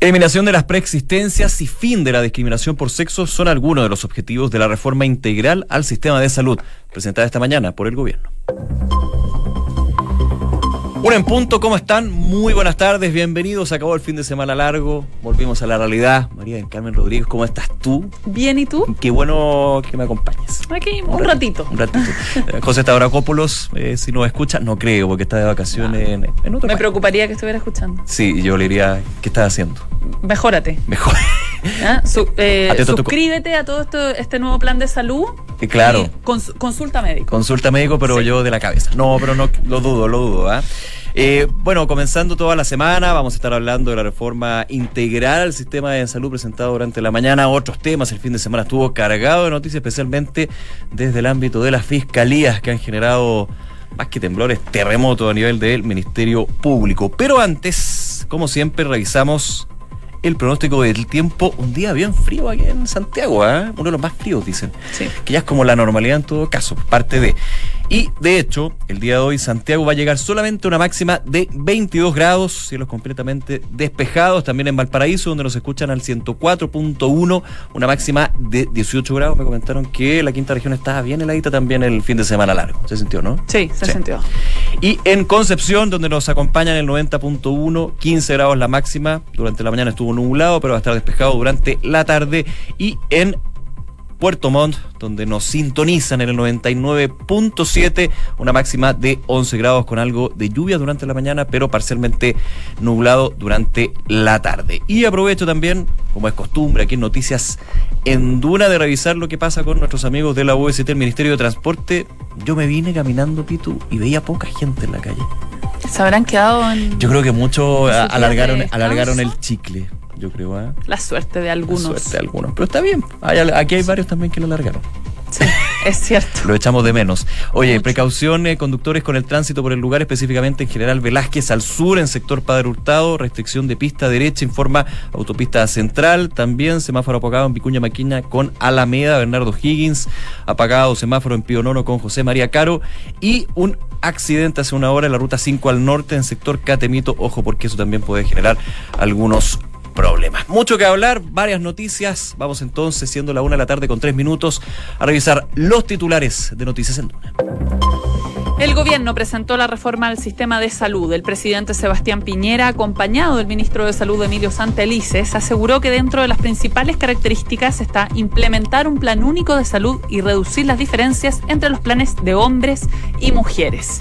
Eliminación de las preexistencias y fin de la discriminación por sexo son algunos de los objetivos de la reforma integral al sistema de salud, presentada esta mañana por el gobierno. Un en punto, ¿cómo están? Muy buenas tardes, bienvenidos. Acabó el fin de semana largo, volvimos a la realidad. María del Carmen Rodríguez, ¿cómo estás tú? Bien, ¿y tú? Qué bueno que me acompañes. Aquí, un, ratito. Un ratito. Eh, José Tauracópolos, eh, si nos escucha, no creo, porque está de vacaciones en, en otro Me país. preocuparía que estuviera escuchando. Sí, yo le diría, ¿qué estás haciendo? Mejórate. Mejor. ¿ah? Su- eh, a suscríbete a todo esto, este nuevo plan de salud. Y claro. y cons- consulta médico. Consulta médico, pero Sí. yo de la cabeza. No, pero no, lo dudo, lo dudo. ¿ah? Eh, bueno, comenzando toda la semana, vamos a estar hablando de la reforma integral al sistema de salud presentado durante la mañana. Otros temas, el fin de semana estuvo cargado de noticias, especialmente desde el ámbito de las fiscalías que han generado más que temblores, terremotos a nivel del Ministerio Público. Pero antes, como siempre, revisamos el pronóstico del tiempo. Un día bien frío aquí en Santiago, ¿ah? uno de los más fríos, dicen Sí. que ya es como la normalidad en todo caso, parte de. Y de hecho, el día de hoy Santiago va a llegar solamente a una máxima de 22 grados, cielos completamente despejados, también en Valparaíso, donde nos escuchan al 104.1, una máxima de 18 grados. Me comentaron que la quinta región estaba bien heladita también el fin de semana largo. ¿Se sintió, no? Sí, se Sí. sintió. Y en Concepción, donde nos acompañan el 90.1, 15 grados la máxima. Durante la mañana estuvo nublado, pero va a estar despejado durante la tarde. Y en Puerto Montt, donde nos sintonizan en el 99.7, una máxima de 11 grados con algo de lluvia durante la mañana, pero parcialmente nublado durante la tarde. Y aprovecho también, como es costumbre aquí en Noticias en Duna, de revisar lo que pasa con nuestros amigos de la UST, el Ministerio de Transporte. Yo me vine caminando, Pitu, y veía poca gente en la calle. Se habrán quedado en Yo creo que muchos ¿Sus ah, alargaron, alargaron el chicle, yo creo, ¿ah? la suerte de algunos. Suerte de algunos. Pero está bien. Hay aquí hay varios también que lo alargaron. Sí, es cierto. Lo echamos de menos. Oye, Mucho. precaución, eh, conductores con el tránsito por el lugar, específicamente en General Velázquez al sur, en sector Padre Hurtado, restricción de pista derecha, informa autopista central, también semáforo apagado en Vicuña Maquina con Alameda, Bernardo Higgins, apagado semáforo en Pío Nono con José María Caro y un accidente hace una hora en la ruta 5 al norte en sector Catemito, ojo porque eso también puede generar algunos Mucho que hablar, varias noticias. Vamos entonces, siendo la una de la tarde con tres minutos, a revisar los titulares de Noticias en Duna. El gobierno presentó la reforma al sistema de salud. El presidente Sebastián Piñera, acompañado del ministro de Salud Emilio Santelices, aseguró que dentro de las principales características está implementar un plan único de salud y reducir las diferencias entre los planes de hombres y mujeres.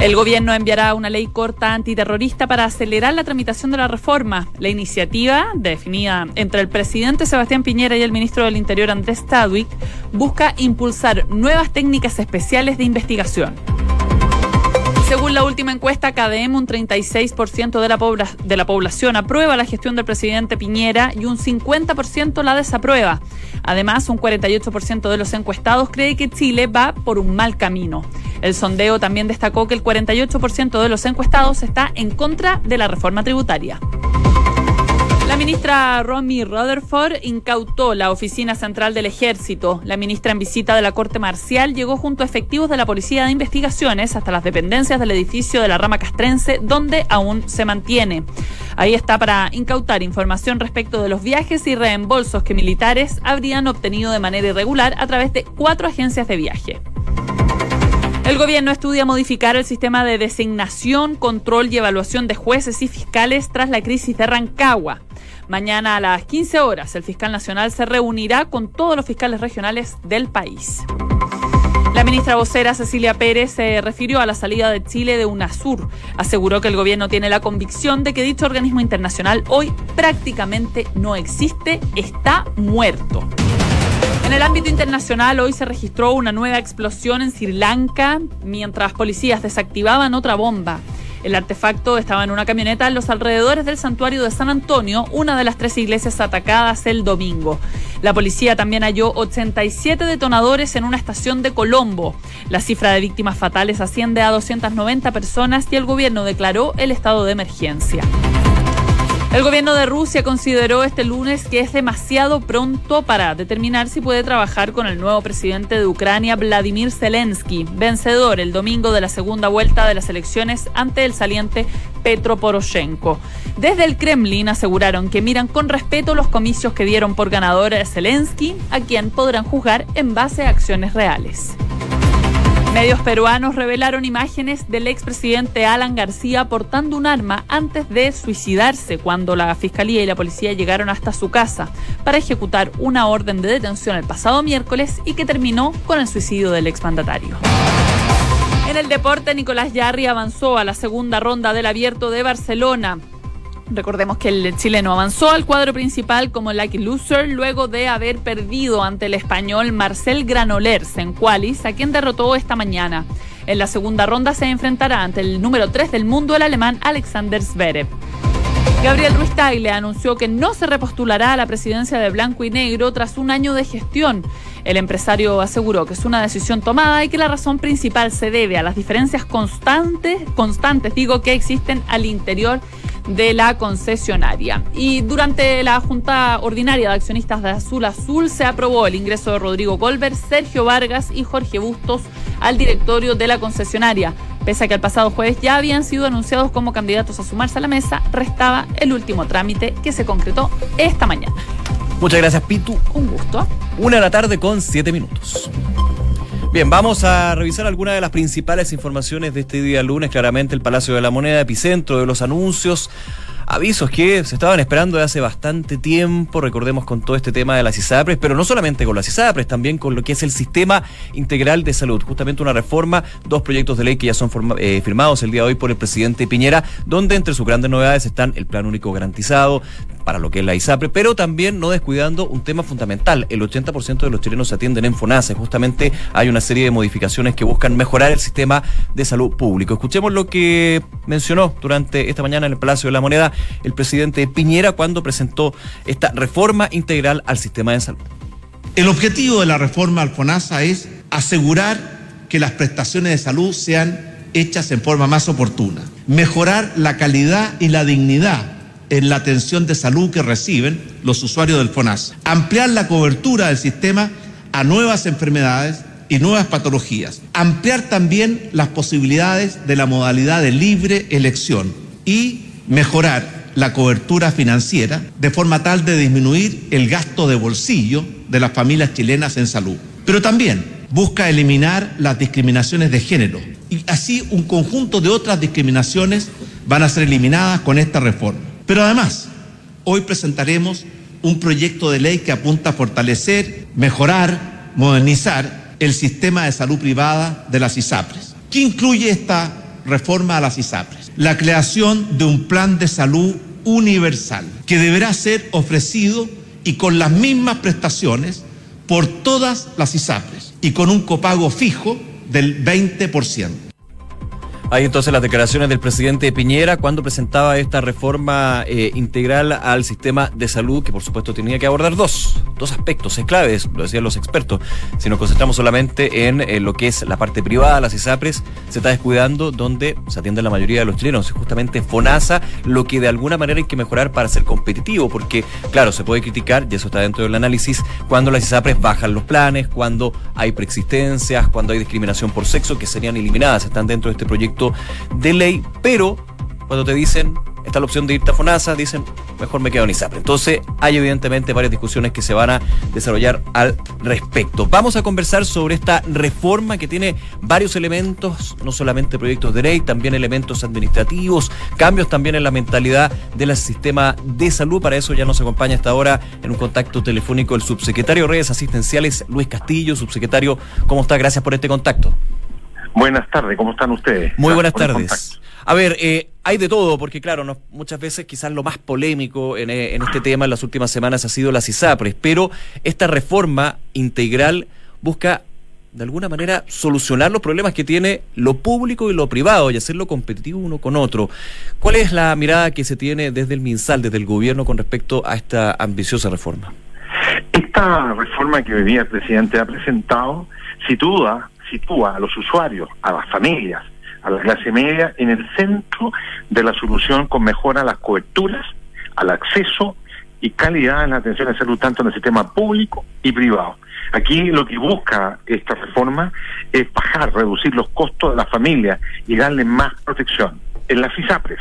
El gobierno enviará una ley corta antiterrorista para acelerar la tramitación de la reforma. La iniciativa, definida entre el presidente Sebastián Piñera y el ministro del Interior Andrés Tadwick, busca impulsar nuevas técnicas especiales de investigación. Según la última encuesta KDM, un 36% de la, de la población aprueba la gestión del presidente Piñera y un 50% la desaprueba. Además, un 48% de los encuestados cree que Chile va por un mal camino. El sondeo también destacó que el 48% de los encuestados está en contra de la reforma tributaria. Ministra Romy Rutherford incautó la oficina central del ejército. La ministra en visita de la Corte Marcial llegó junto a efectivos de la Policía de Investigaciones hasta las dependencias del edificio de la rama castrense, donde aún se mantiene. Ahí está para incautar información respecto de los viajes y reembolsos que militares habrían obtenido de manera irregular a través de cuatro agencias de viaje. El gobierno estudia modificar el sistema de designación, control y evaluación de jueces y fiscales tras la crisis de Rancagua. Mañana a las 15 horas el fiscal nacional se reunirá con todos los fiscales regionales del país. La ministra vocera Cecilia Pérez se refirió a la salida de Chile de UNASUR. Aseguró que el gobierno tiene la convicción de que dicho organismo internacional hoy prácticamente no existe, está muerto. En el ámbito internacional, hoy se registró una nueva explosión en Sri Lanka mientras policías desactivaban otra bomba. El artefacto estaba en una camioneta en los alrededores del santuario de San Antonio, una de las tres iglesias atacadas el domingo. La policía también halló 87 detonadores en una estación de Colombo. La cifra de víctimas fatales asciende a 290 personas y el gobierno declaró el estado de emergencia. El gobierno de Rusia consideró este lunes que es demasiado pronto para determinar si puede trabajar con el nuevo presidente de Ucrania, Vladimir Zelensky, vencedor el domingo de la segunda vuelta de las elecciones ante el saliente Petro Poroshenko. Desde el Kremlin aseguraron que miran con respeto los comicios que dieron por ganador a Zelensky, a quien podrán juzgar en base a acciones reales. Medios peruanos revelaron imágenes del expresidente Alan García portando un arma antes de suicidarse cuando la fiscalía y la policía llegaron hasta su casa para ejecutar una orden de detención el pasado miércoles y que terminó con el suicidio del exmandatario. En el deporte, Nicolás Yarri avanzó a la segunda ronda del Abierto de Barcelona. Recordemos que el chileno avanzó al cuadro principal como lucky loser luego de haber perdido ante el español Marcel Granollers en Qualis, a quien derrotó esta mañana. En la segunda ronda se enfrentará ante el número 3 del mundo, el alemán Alexander Zverev. Gabriel Ruiz Tagle anunció que no se repostulará a la presidencia de Blanco y Negro tras un año de gestión. El empresario aseguró que es una decisión tomada y que la razón principal se debe a las diferencias constantes, constantes digo, que existen al interior de la concesionaria. Y durante la Junta Ordinaria de Accionistas de Azul Azul se aprobó el ingreso de Rodrigo Colbert, Sergio Vargas y Jorge Bustos al directorio de la concesionaria. Pese a que el pasado jueves ya habían sido anunciados como candidatos a sumarse a la mesa, restaba el último trámite que se concretó esta mañana. Muchas gracias, Pitu. Un gusto. Una de la tarde con siete minutos. Bien, vamos a revisar algunas de las principales informaciones de este día lunes. Claramente el Palacio de la Moneda, epicentro de los anuncios avisos que se estaban esperando de hace bastante tiempo, recordemos con todo este tema de las ISAPRES, pero no solamente con las ISAPRES, también con lo que es el sistema integral de salud, justamente una reforma, dos proyectos de ley que ya son eh, firmados el día de hoy por el presidente Piñera, donde entre sus grandes novedades están el plan único garantizado, para lo que es la ISAPRE, pero también no descuidando un tema fundamental. El 80% de los chilenos se atienden en FONASA. Justamente hay una serie de modificaciones que buscan mejorar el sistema de salud público. Escuchemos lo que mencionó durante esta mañana en el Palacio de la Moneda el presidente Piñera cuando presentó esta reforma integral al sistema de salud. El objetivo de la reforma al FONASA es asegurar que las prestaciones de salud sean hechas en forma más oportuna, mejorar la calidad y la dignidad en la atención de salud que reciben los usuarios del FONASA, ampliar la cobertura del sistema a nuevas enfermedades y nuevas patologías, ampliar también las posibilidades de la modalidad de libre elección y mejorar la cobertura financiera de forma tal de disminuir el gasto de bolsillo de las familias chilenas en salud. Pero también busca eliminar las discriminaciones de género y así un conjunto de otras discriminaciones van a ser eliminadas con esta reforma. Pero además, hoy presentaremos un proyecto de ley que apunta a fortalecer, mejorar, modernizar el sistema de salud privada de las ISAPRES. ¿Qué incluye esta reforma a las ISAPRES? La creación de un plan de salud universal que deberá ser ofrecido y con las mismas prestaciones por todas las ISAPRES y con un copago fijo del 20%. Hay entonces las declaraciones del presidente Piñera cuando presentaba esta reforma eh, integral al sistema de salud, que por supuesto tenía que abordar dos, dos aspectos es claves, lo decían los expertos. Si nos concentramos solamente en, en, lo que es la parte privada, las ISAPRES, se está descuidando donde se atiende la mayoría de los chilenos, justamente FONASA, lo que de alguna manera hay que mejorar para ser competitivo, porque claro, se puede criticar, y eso está dentro del análisis, cuando las ISAPRES bajan los planes, cuando hay preexistencias, cuando hay discriminación por sexo, que serían eliminadas, están dentro de este proyecto de ley, pero cuando te dicen, está la opción de irte a FONASA, dicen, mejor me quedo en ISAPRE. Entonces, hay evidentemente varias discusiones que se van a desarrollar al respecto. Vamos a conversar sobre esta reforma que tiene varios elementos, no solamente proyectos de ley, también elementos administrativos, cambios también en la mentalidad del sistema de salud. Para eso ya nos acompaña hasta ahora en un contacto telefónico el subsecretario de redes asistenciales, Luis Castillo. Subsecretario, ¿cómo está? Gracias por este contacto. Buenas tardes, ¿cómo están ustedes? Muy buenas tardes. A ver, eh, hay de todo, porque claro, no, muchas veces quizás lo más polémico en, eh, en, este tema en las últimas semanas ha sido las ISAPRES, pero esta reforma integral busca de alguna manera solucionar los problemas que tiene lo público y lo privado y hacerlo competitivo uno con otro. ¿Cuál es la mirada que se tiene desde el MinSal, desde el gobierno con respecto a esta ambiciosa reforma? Esta reforma que hoy día el presidente ha presentado sitúa sitúa a los usuarios, a las familias, a la clase media en el centro de la solución con mejora a las coberturas, al acceso y calidad en la atención de salud tanto en el sistema público y privado. Aquí lo que busca esta reforma es bajar, reducir los costos de la familia y darle más protección. En las ISAPRES,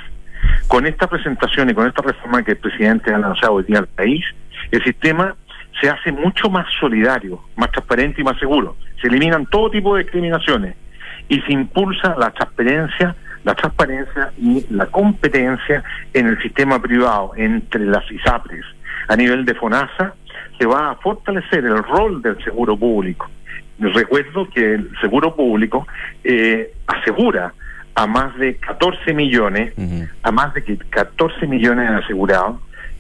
con esta presentación y con esta reforma que el presidente ha lanzado hoy día al país, el sistema se hace mucho más solidario, más transparente y más seguro. Se eliminan todo tipo de discriminaciones y se impulsa la transparencia, la transparencia y la competencia en el sistema privado entre las ISAPRES. A nivel de FONASA se va a fortalecer el rol del seguro público. Recuerdo que el seguro público eh, asegura a más de 14 millones, a más de 14 millones de asegurados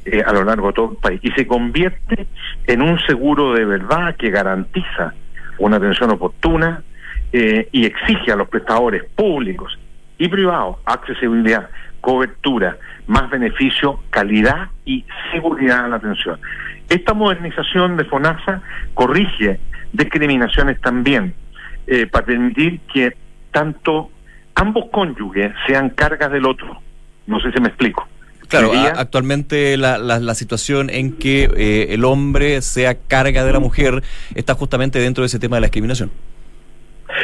eh, a lo largo de todo el país y se convierte en un seguro de verdad que garantiza una atención oportuna eh, y exige a los prestadores públicos y privados accesibilidad, cobertura, más beneficio, calidad y seguridad en la atención. Esta modernización de FONASA corrige discriminaciones también eh, para permitir que tanto ambos cónyuges sean cargas del otro. No sé si me explico. Claro, actualmente la, la, situación en que eh, el hombre sea carga de la mujer está justamente dentro de ese tema de la discriminación.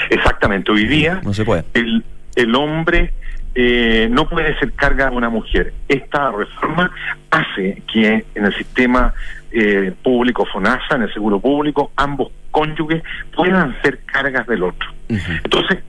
Exactamente, hoy día no se puede. El, el hombre eh, no puede ser carga de una mujer. Esta reforma hace que en el sistema eh, público FONASA, en el seguro público, ambos cónyuges puedan ser cargas del otro. Entonces,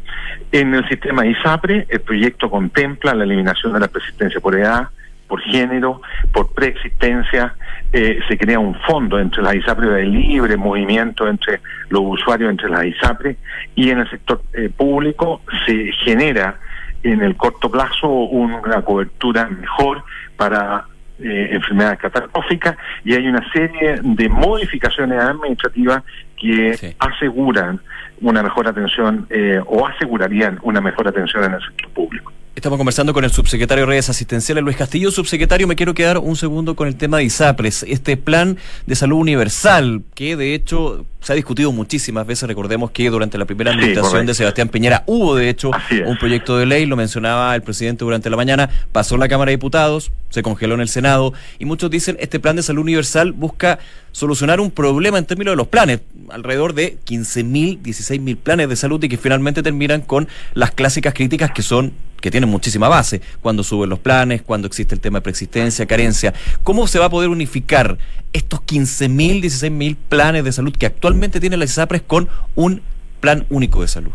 en el sistema ISAPRE, el proyecto contempla la eliminación de la persistencia por edad, por género, por preexistencia, eh, se crea un fondo entre las ISAPRE de libre movimiento entre los usuarios, entre las ISAPRE, y en el sector eh, público se genera en el corto plazo una cobertura mejor para eh, enfermedades catastróficas y hay una serie de modificaciones administrativas que aseguran una mejor atención o asegurarían una mejor atención en el sector público. Estamos conversando con el subsecretario de redes asistenciales Luis Castillo. Subsecretario, me quiero quedar un segundo con el tema de ISAPRES, este plan de salud universal, que de hecho se ha discutido muchísimas veces. Recordemos que durante la primera administración de Sebastián Piñera hubo de hecho un proyecto de ley, lo mencionaba el presidente durante la mañana, pasó en la Cámara de Diputados, se congeló en el Senado, y muchos dicen este plan de salud universal busca solucionar un problema en términos de los planes, alrededor de 15.000, 16.000 planes de salud y que finalmente terminan con las clásicas críticas que son que tienen muchísima base, cuando suben los planes, cuando existe el tema de preexistencia, carencia. ¿Cómo se va a poder unificar estos 15.000, 16.000 planes de salud que actualmente tiene la ISAPRES con un plan único de salud?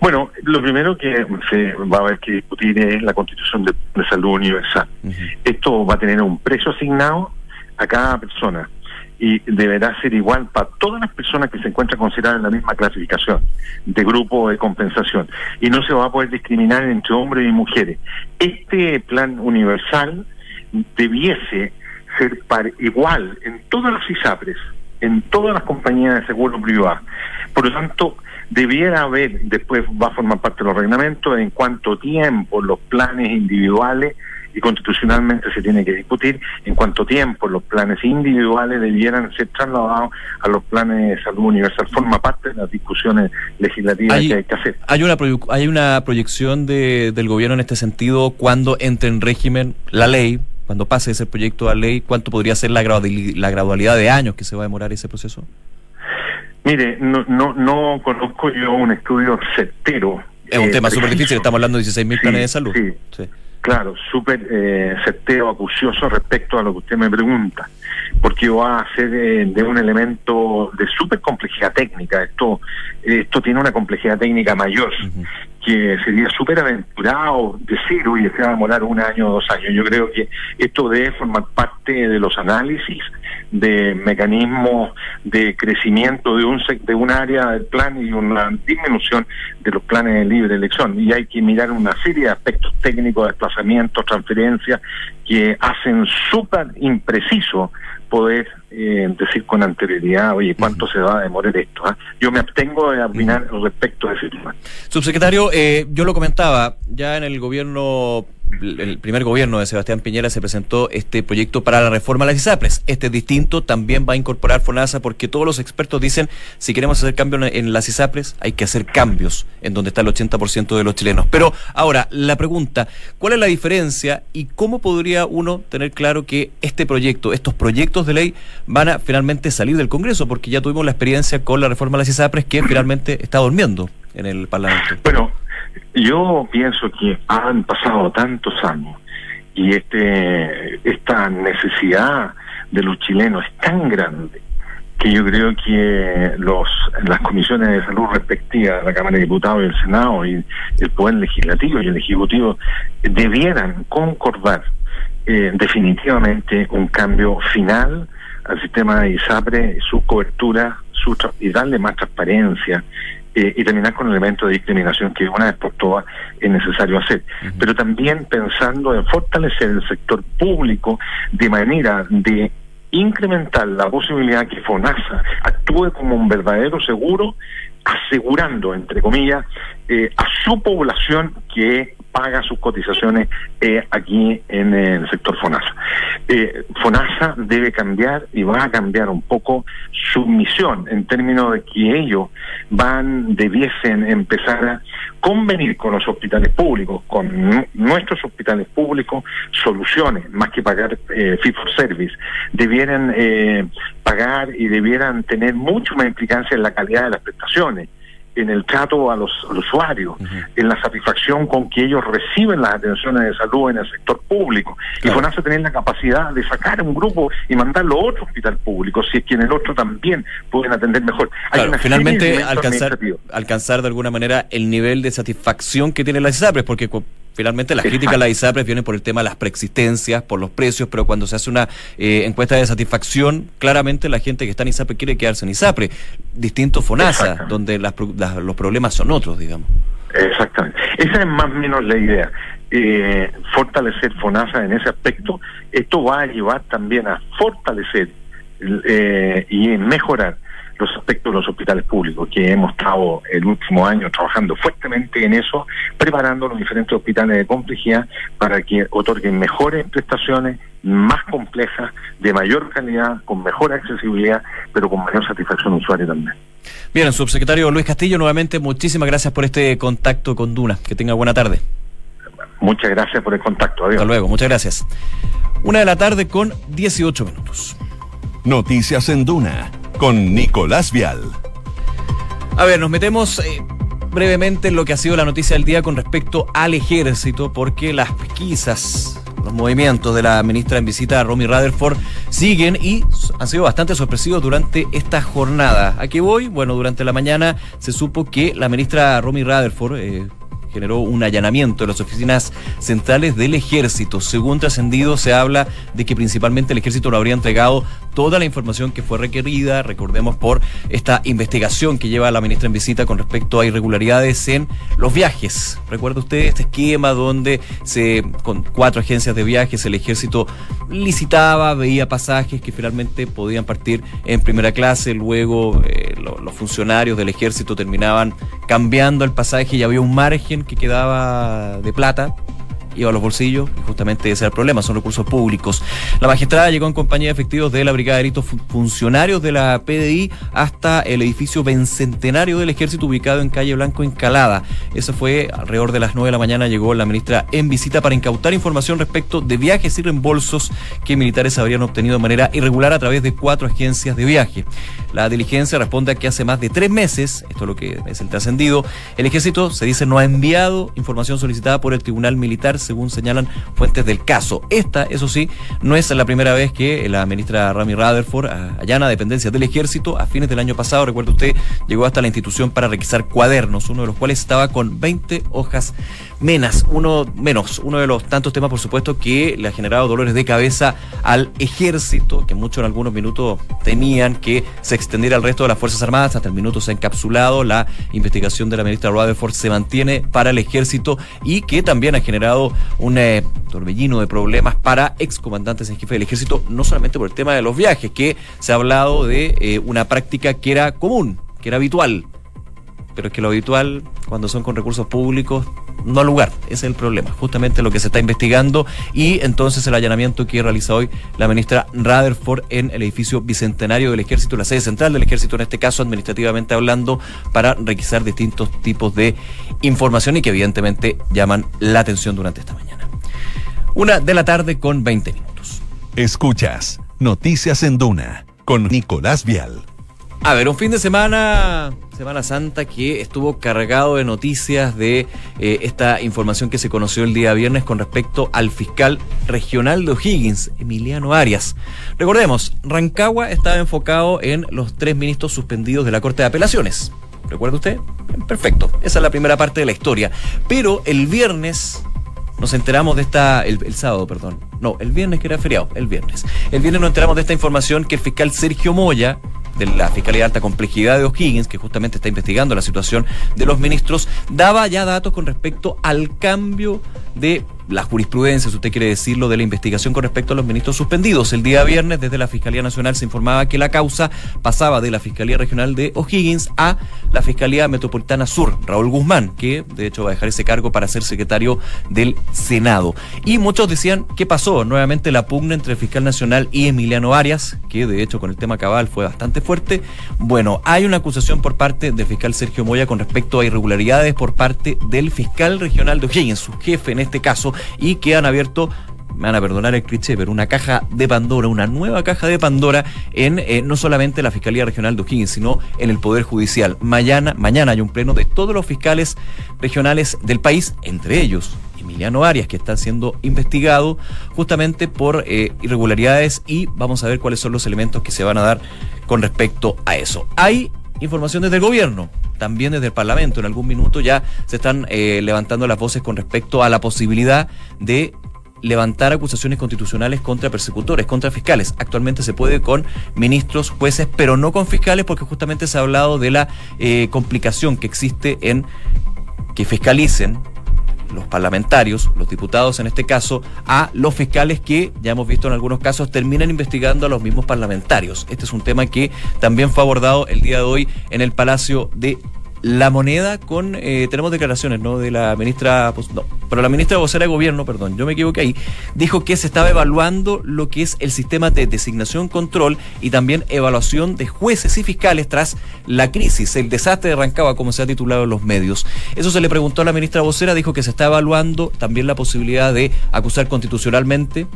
Bueno, lo primero que se va a haber que discutir es la constitución de, salud universal. Esto va a tener un precio asignado a cada persona y deberá ser igual para todas las personas que se encuentran consideradas en la misma clasificación de grupo de compensación y no se va a poder discriminar entre hombres y mujeres. Este plan universal debiese ser par igual en todas las ISAPRES, en todas las compañías de seguro privado. Por lo tanto, debiera haber, después va a formar parte de los reglamentos, en cuánto tiempo los planes individuales y constitucionalmente se tiene que discutir en cuánto tiempo los planes individuales debieran ser trasladados a los planes de salud universal. Forma parte de las discusiones legislativas que hay que hacer. ¿Hay una, hay una proyección de, del gobierno en este sentido cuando entre en régimen la ley? Cuando pase ese proyecto a ley, ¿cuánto podría ser la, la gradualidad de años que se va a demorar ese proceso? Mire, no, no, no conozco yo un estudio certero. Es un tema súper difícil, estamos hablando de 16.000 planes de salud. sí. Claro, súper eh, certero, acucioso respecto a lo que usted me pregunta, porque va a ser eh, de un elemento de súper complejidad técnica. Esto, esto tiene una complejidad técnica mayor, que sería súper aventurado decir, y se va a demorar un año o dos años. Yo creo que esto debe formar parte de los análisis de mecanismos de crecimiento de un de un área del plan y una disminución de los planes de libre elección y hay que mirar una serie de aspectos técnicos, desplazamientos, transferencias que hacen súper impreciso poder eh, decir con anterioridad, oye, ¿cuánto se va a demorar esto? Ah? Yo me abstengo de opinar respecto a ese tema. Subsecretario, eh, yo lo comentaba, ya en el gobierno el primer gobierno de Sebastián Piñera se presentó este proyecto para la reforma a las ISAPRES. Este es distinto, también va a incorporar FONASA porque todos los expertos dicen si queremos hacer cambios en las ISAPRES hay que hacer cambios en donde está el 80% de los chilenos. Pero ahora, la pregunta, ¿cuál es la diferencia y cómo podría uno tener claro que este proyecto, estos proyectos de ley van a finalmente salir del Congreso? Porque ya tuvimos la experiencia con la reforma a las ISAPRES que finalmente está durmiendo en el Parlamento. Bueno, yo pienso que han pasado tantos años y este esta necesidad de los chilenos es tan grande que yo creo que los las comisiones de salud respectivas, la Cámara de Diputados y el Senado y el Poder Legislativo y el Ejecutivo debieran concordar eh, definitivamente un cambio final al sistema de ISAPRE, su cobertura su y darle más transparencia eh, y terminar con elementos de discriminación que una vez por todas es necesario hacer. Pero también pensando en fortalecer el sector público de manera de incrementar la posibilidad que FONASA actúe como un verdadero seguro, asegurando, entre comillas, eh, a su población que paga sus cotizaciones eh, aquí en el sector FONASA. Eh, FONASA debe cambiar y va a cambiar un poco su misión en términos de que ellos van, debiesen empezar a convenir con los hospitales públicos, con nuestros hospitales públicos, soluciones, más que pagar eh, fee for service, debieran eh, pagar y debieran tener mucho más implicancia en la calidad de las prestaciones en el trato a los, usuarios, en la satisfacción con que ellos reciben las atenciones de salud en el sector público. Y con eso tener la capacidad de sacar un grupo y mandarlo a otro hospital público, si es que en el otro también pueden atender mejor. finalmente alcanzar, alcanzar de alguna manera el nivel de satisfacción que tienen las ISAPRES, porque Finalmente, las críticas a la ISAPRES vienen por el tema de las preexistencias, por los precios, pero cuando se hace una eh, encuesta de satisfacción, claramente la gente que está en ISAPRE quiere quedarse en ISAPRE. Distinto FONASA, donde las, los problemas son otros, digamos. Exactamente. Esa es más o menos la idea. Eh, fortalecer FONASA en ese aspecto. Esto va a llevar también a fortalecer eh, y mejorar los aspectos de los hospitales públicos, que hemos estado el último año trabajando fuertemente en eso, preparando los diferentes hospitales de complejidad para que otorguen mejores prestaciones, más complejas, de mayor calidad, con mejor accesibilidad, pero con mayor satisfacción usuaria también. Bien, subsecretario Luis Castillo, nuevamente muchísimas gracias por este contacto con Duna. Que tenga buena tarde. Muchas gracias por el contacto. Adiós. Hasta luego, muchas gracias. Una de la tarde con 18 minutos. Noticias en Duna con Nicolás Vial. A ver, nos metemos eh, brevemente en lo que ha sido la noticia del día con respecto al ejército, porque las pesquisas, los movimientos de la ministra en visita Romy Rutherford siguen y han sido bastante sorpresivos durante esta jornada. ¿A qué voy? Bueno, durante la mañana se supo que la ministra Romy Rutherford, eh, generó un allanamiento en las oficinas centrales del ejército. Según trascendido, se habla de que principalmente el ejército lo habría entregado toda la información que fue requerida, recordemos por esta investigación que lleva la ministra en visita con respecto a irregularidades en los viajes. ¿Recuerda usted este esquema donde se con cuatro agencias de viajes el ejército licitaba, veía pasajes que finalmente podían partir en primera clase, luego eh, los funcionarios del ejército terminaban cambiando el pasaje y había un margen que quedaba de plata iba a los bolsillos y justamente ese era el problema, son recursos públicos. La magistrada llegó en compañía de efectivos de la Brigada de Delitos funcionarios de la PDI hasta el edificio Bencentenario del Ejército ubicado en Calle Blanco, Encalada. Eso fue alrededor de las 9 de la mañana, llegó la ministra en visita para incautar información respecto de viajes y reembolsos que militares habrían obtenido de manera irregular a través de cuatro agencias de viaje. La diligencia responde a que hace más de tres meses, esto es lo que es el trascendido, el ejército se dice no ha enviado información solicitada por el Tribunal Militar, según señalan fuentes del caso. Esta, eso sí, no es la primera vez que la ministra Rami Rutherford allana dependencias del ejército. A fines del año pasado, recuerda usted, llegó hasta la institución para requisar cuadernos, uno de los cuales estaba con 20 hojas menos, uno menos, uno de los tantos temas, por supuesto, que le ha generado dolores de cabeza al ejército, que muchos en algunos minutos temían que se extendiera al resto de las Fuerzas Armadas, hasta el minuto se ha encapsulado, la investigación de la ministra Rutherford se mantiene para el ejército y que también ha generado un eh, torbellino de problemas para excomandantes en jefe del ejército, no solamente por el tema de los viajes, que se ha hablado de eh, una práctica que era común, que era habitual, pero es que lo habitual, cuando son con recursos públicos, no al lugar. Ese es el problema, justamente lo que se está investigando y entonces el allanamiento que realiza hoy la ministra Rutherford en el edificio bicentenario del ejército, la sede central del ejército en este caso, administrativamente hablando, para requisar distintos tipos de información y que evidentemente llaman la atención durante esta mañana. Una de la tarde con 20 minutos. Escuchas Noticias en Duna con Nicolás Vial. A ver, un fin de semana, Semana Santa, que estuvo cargado de noticias de eh, esta información que se conoció el día viernes con respecto al fiscal regional de O'Higgins, Emiliano Arias. Recordemos, Rancagua estaba enfocado en los tres ministros suspendidos de la Corte de Apelaciones. ¿Recuerda usted? Perfecto, esa es la primera parte de la historia. Pero el viernes nos enteramos de esta, el, el, sábado, perdón. No, el viernes que era feriado, el viernes. El viernes nos enteramos de esta información que el fiscal Sergio Moya de la Fiscalía de Alta Complejidad de O'Higgins, que justamente está investigando la situación de los ministros, daba ya datos con respecto al cambio de la jurisprudencia, si usted quiere decirlo, de la investigación con respecto a los ministros suspendidos. El día viernes, desde la Fiscalía Nacional se informaba que la causa pasaba de la Fiscalía Regional de O'Higgins a la Fiscalía Metropolitana Sur, Raúl Guzmán, que de hecho va a dejar ese cargo para ser secretario del Senado. Y muchos decían, ¿qué pasó? Nuevamente la pugna entre el fiscal nacional y Emiliano Arias, que de hecho con el tema cabal fue bastante fuerte. Bueno, hay una acusación por parte del fiscal Sergio Moya con respecto a irregularidades por parte del fiscal regional de O'Higgins, su jefe en este caso, y que han abierto me van a perdonar el cliché, pero una caja de Pandora, una nueva caja de Pandora en eh, no solamente la Fiscalía Regional de O'Higgins, sino en el Poder Judicial. Mañana, mañana hay un pleno de todos los fiscales regionales del país, entre ellos Emiliano Arias, que está siendo investigado justamente por eh, irregularidades y vamos a ver cuáles son los elementos que se van a dar con respecto a eso. Hay información desde el gobierno, también desde el Parlamento. En algún minuto ya se están eh, levantando las voces con respecto a la posibilidad de levantar acusaciones constitucionales contra persecutores, contra fiscales. Actualmente se puede con ministros, jueces, pero no con fiscales porque justamente se ha hablado de la eh, complicación que existe en que fiscalicen los parlamentarios, los diputados en este caso, a los fiscales que, ya hemos visto en algunos casos, terminan investigando a los mismos parlamentarios. Este es un tema que también fue abordado el día de hoy en el Palacio de la moneda con eh, tenemos declaraciones no de la ministra pues, no pero la ministra vocera de gobierno perdón yo me equivoqué ahí dijo que se estaba evaluando lo que es el sistema de designación control y también evaluación de jueces y fiscales tras la crisis el desastre de Rancagua como se ha titulado en los medios. Eso se le preguntó a la ministra vocera dijo que se está evaluando también la posibilidad de acusar constitucionalmente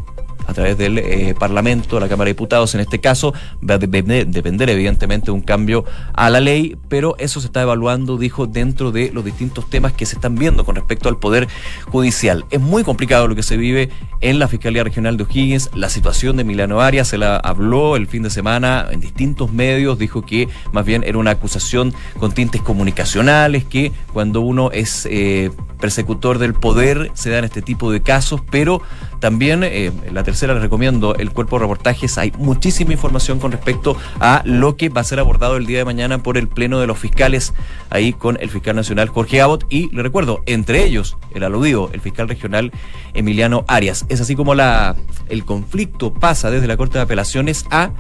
a través del eh, Parlamento, la Cámara de Diputados en este caso, va a depender, evidentemente de un cambio a la ley, pero eso se está evaluando, dijo, dentro de los distintos temas que se están viendo con respecto al Poder Judicial. Es muy complicado lo que se vive en la Fiscalía Regional de O'Higgins, la situación de Milano Arias, se la habló el fin de semana en distintos medios, dijo que más bien era una acusación con tintes comunicacionales, que cuando uno es eh, persecutor del poder se dan este tipo de casos, pero también eh, la tercera les recomiendo el cuerpo de reportajes. Hay muchísima información con respecto a lo que va a ser abordado el día de mañana por el pleno de los fiscales, ahí con el fiscal nacional Jorge Abbott y le recuerdo, entre ellos el aludido, el fiscal regional Emiliano Arias. Es así como la el conflicto pasa desde la Corte de Apelaciones a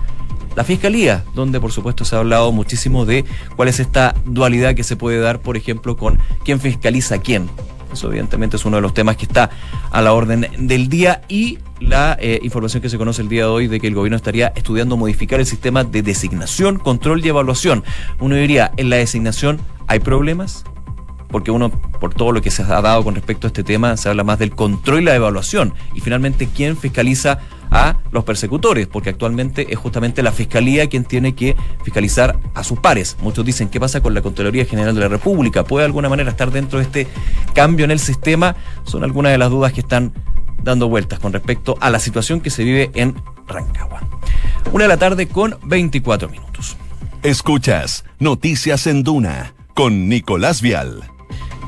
la Fiscalía, donde por supuesto se ha hablado muchísimo de cuál es esta dualidad que se puede dar, por ejemplo, con quién fiscaliza quién. Evidentemente es uno de los temas que está a la orden del día y la eh, información que se conoce el día de hoy de que el gobierno estaría estudiando modificar el sistema de designación, control y evaluación. Uno diría, en la designación hay problemas, porque uno, por todo lo que se ha dado con respecto a este tema, se habla más del control y la evaluación. Y finalmente, ¿quién fiscaliza a los persecutores? Porque actualmente es justamente la Fiscalía quien tiene que fiscalizar a sus pares. Muchos dicen, ¿qué pasa con la Contraloría General de la República? ¿Puede de alguna manera estar dentro de este cambio en el sistema? Son algunas de las dudas que están dando vueltas con respecto a la situación que se vive en Rancagua. Una de la tarde con 24 minutos. Escuchas Noticias en Duna con Nicolás Vial.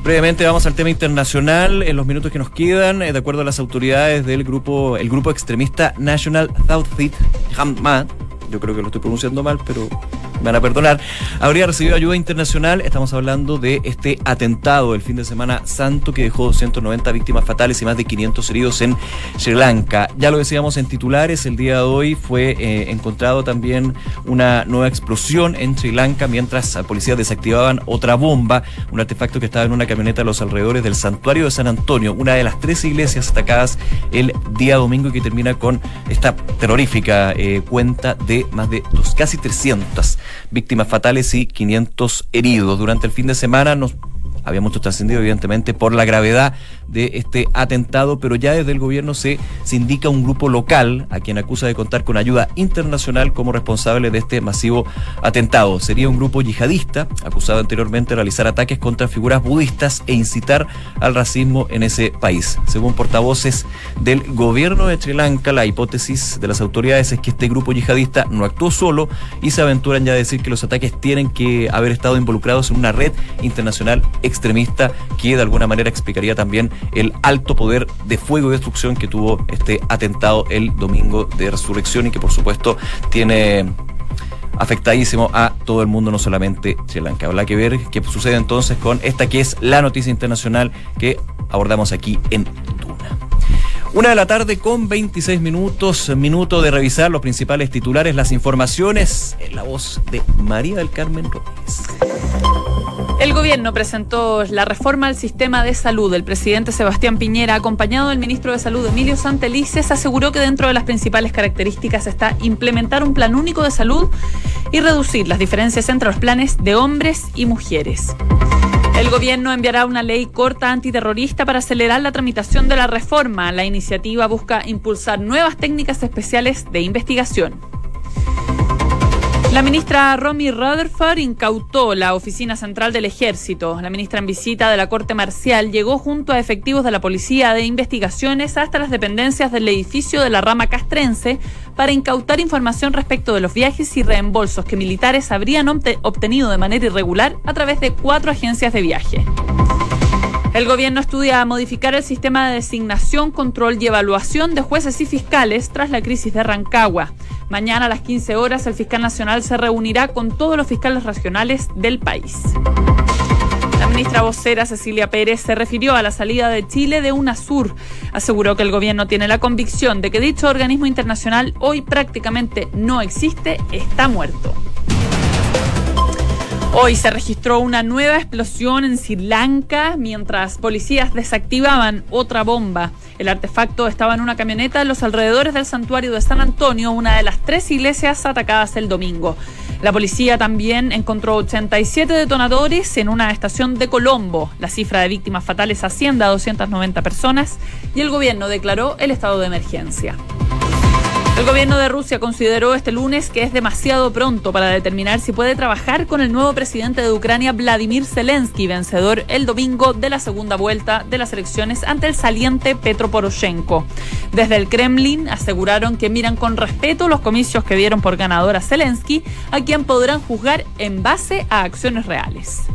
Brevemente vamos al tema internacional en los minutos que nos quedan. Eh, de acuerdo a las autoridades del grupo, el grupo extremista National South Hamad, yo creo que lo estoy pronunciando mal, pero van a perdonar, habría recibido ayuda internacional. Estamos hablando de este atentado el fin de semana santo que dejó 290 víctimas fatales y más de 500 heridos en Sri Lanka. Ya lo decíamos en titulares, el día de hoy fue eh, encontrado también una nueva explosión en Sri Lanka mientras policías desactivaban otra bomba, un artefacto que estaba en una camioneta a los alrededores del santuario de San Antonio, una de las tres iglesias atacadas el día domingo y que termina con esta terrorífica eh, cuenta de más de dos, casi 300 víctimas fatales y 500 heridos. Durante el fin de semana nos habíamos trascendido evidentemente por la gravedad de este atentado, pero ya desde el gobierno se, se, indica un grupo local a quien acusa de contar con ayuda internacional como responsable de este masivo atentado. Sería un grupo yihadista acusado anteriormente de realizar ataques contra figuras budistas e incitar al racismo en ese país. Según portavoces del gobierno de Sri Lanka, la hipótesis de las autoridades es que este grupo yihadista no actuó solo y se aventuran ya a decir que los ataques tienen que haber estado involucrados en una red internacional extremista que de alguna manera explicaría también el alto poder de fuego y destrucción que tuvo este atentado el domingo de resurrección y que por supuesto tiene afectadísimo a todo el mundo, no solamente Sri Lanka. Habrá que ver qué sucede entonces con esta que es la noticia internacional que abordamos aquí en Duna. Una de la tarde con 26 minutos, minuto de revisar los principales titulares, las informaciones en la voz de María del Carmen Rodríguez. El gobierno presentó la reforma al sistema de salud. El presidente Sebastián Piñera, acompañado del ministro de Salud Emilio Santelices, aseguró que dentro de las principales características está implementar un plan único de salud y reducir las diferencias entre los planes de hombres y mujeres. El gobierno enviará una ley corta antiterrorista para acelerar la tramitación de la reforma. La iniciativa busca impulsar nuevas técnicas especiales de investigación. La ministra Romy Rutherford incautó la oficina central del ejército. La ministra en visita de la Corte Marcial llegó junto a efectivos de la Policía de Investigaciones hasta las dependencias del edificio de la rama castrense para incautar información respecto de los viajes y reembolsos que militares habrían obtenido de manera irregular a través de cuatro agencias de viaje. El gobierno estudia modificar el sistema de designación, control y evaluación de jueces y fiscales tras la crisis de Rancagua. Mañana a las 15 horas el fiscal nacional se reunirá con todos los fiscales regionales del país. La ministra vocera Cecilia Pérez se refirió a la salida de Chile de UNASUR. Aseguró que el gobierno tiene la convicción de que dicho organismo internacional hoy prácticamente no existe, está muerto. Hoy se registró una nueva explosión en Sri Lanka mientras policías desactivaban otra bomba. El artefacto estaba en una camioneta en los alrededores del santuario de San Antonio, una de las tres iglesias atacadas el domingo. La policía también encontró 87 detonadores en una estación de Colombo. La cifra de víctimas fatales asciende a 290 personas y el gobierno declaró el estado de emergencia. El gobierno de Rusia consideró este lunes que es demasiado pronto para determinar si puede trabajar con el nuevo presidente de Ucrania, Vladimir Zelensky, vencedor el domingo de la segunda vuelta de las elecciones ante el saliente Petro Poroshenko. Desde el Kremlin aseguraron que miran con respeto los comicios que dieron por ganador a Zelensky, a quien podrán juzgar en base a acciones reales.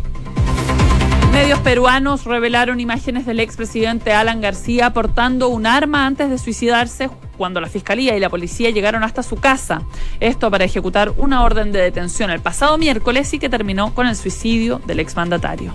Medios peruanos revelaron imágenes del expresidente Alan García portando un arma antes de suicidarse cuando la fiscalía y la policía llegaron hasta su casa. Esto para ejecutar una orden de detención el pasado miércoles y que terminó con el suicidio del exmandatario.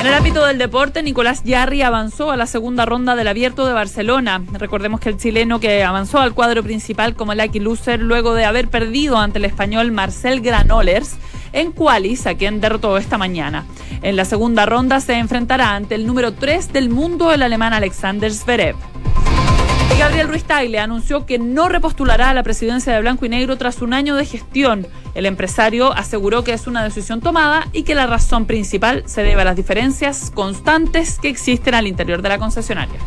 En el ámbito del deporte, Nicolás Yarri avanzó a la segunda ronda del Abierto de Barcelona. Recordemos que el chileno que avanzó al cuadro principal como lucky loser luego de haber perdido ante el español Marcel Granollers en Qualis, a quien derrotó esta mañana. En la segunda ronda se enfrentará ante el número 3 del mundo, el alemán Alexander Zverev. Gabriel Ruiz Tagle anunció que no repostulará a la presidencia de Blanco y Negro tras un año de gestión. El empresario aseguró que es una decisión tomada y que la razón principal se debe a las diferencias constantes que existen al interior de la concesionaria.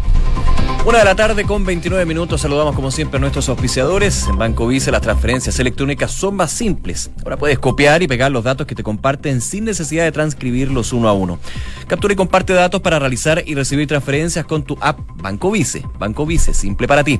Una de la tarde con 29 minutos. Saludamos como siempre a nuestros auspiciadores. En Banco Vice las transferencias electrónicas son más simples. Ahora puedes copiar y pegar los datos que te comparten sin necesidad de transcribirlos uno a uno. Captura y comparte datos para realizar y recibir transferencias con tu app Banco Vice. Banco Vice, simple para ti.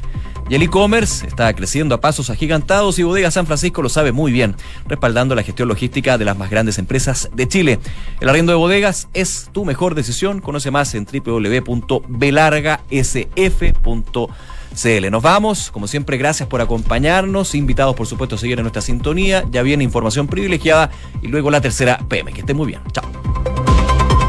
Y el e-commerce está creciendo a pasos agigantados y Bodega San Francisco lo sabe muy bien, respaldando la gestión logística de las más grandes empresas de Chile. El arriendo de bodegas es tu mejor decisión. Conoce más en www.belargasf.cl. Nos vamos, como siempre, gracias por acompañarnos. Invitados, por supuesto, a seguir en nuestra sintonía. Ya viene información privilegiada y luego la tercera PM. Que esté muy bien. Chao.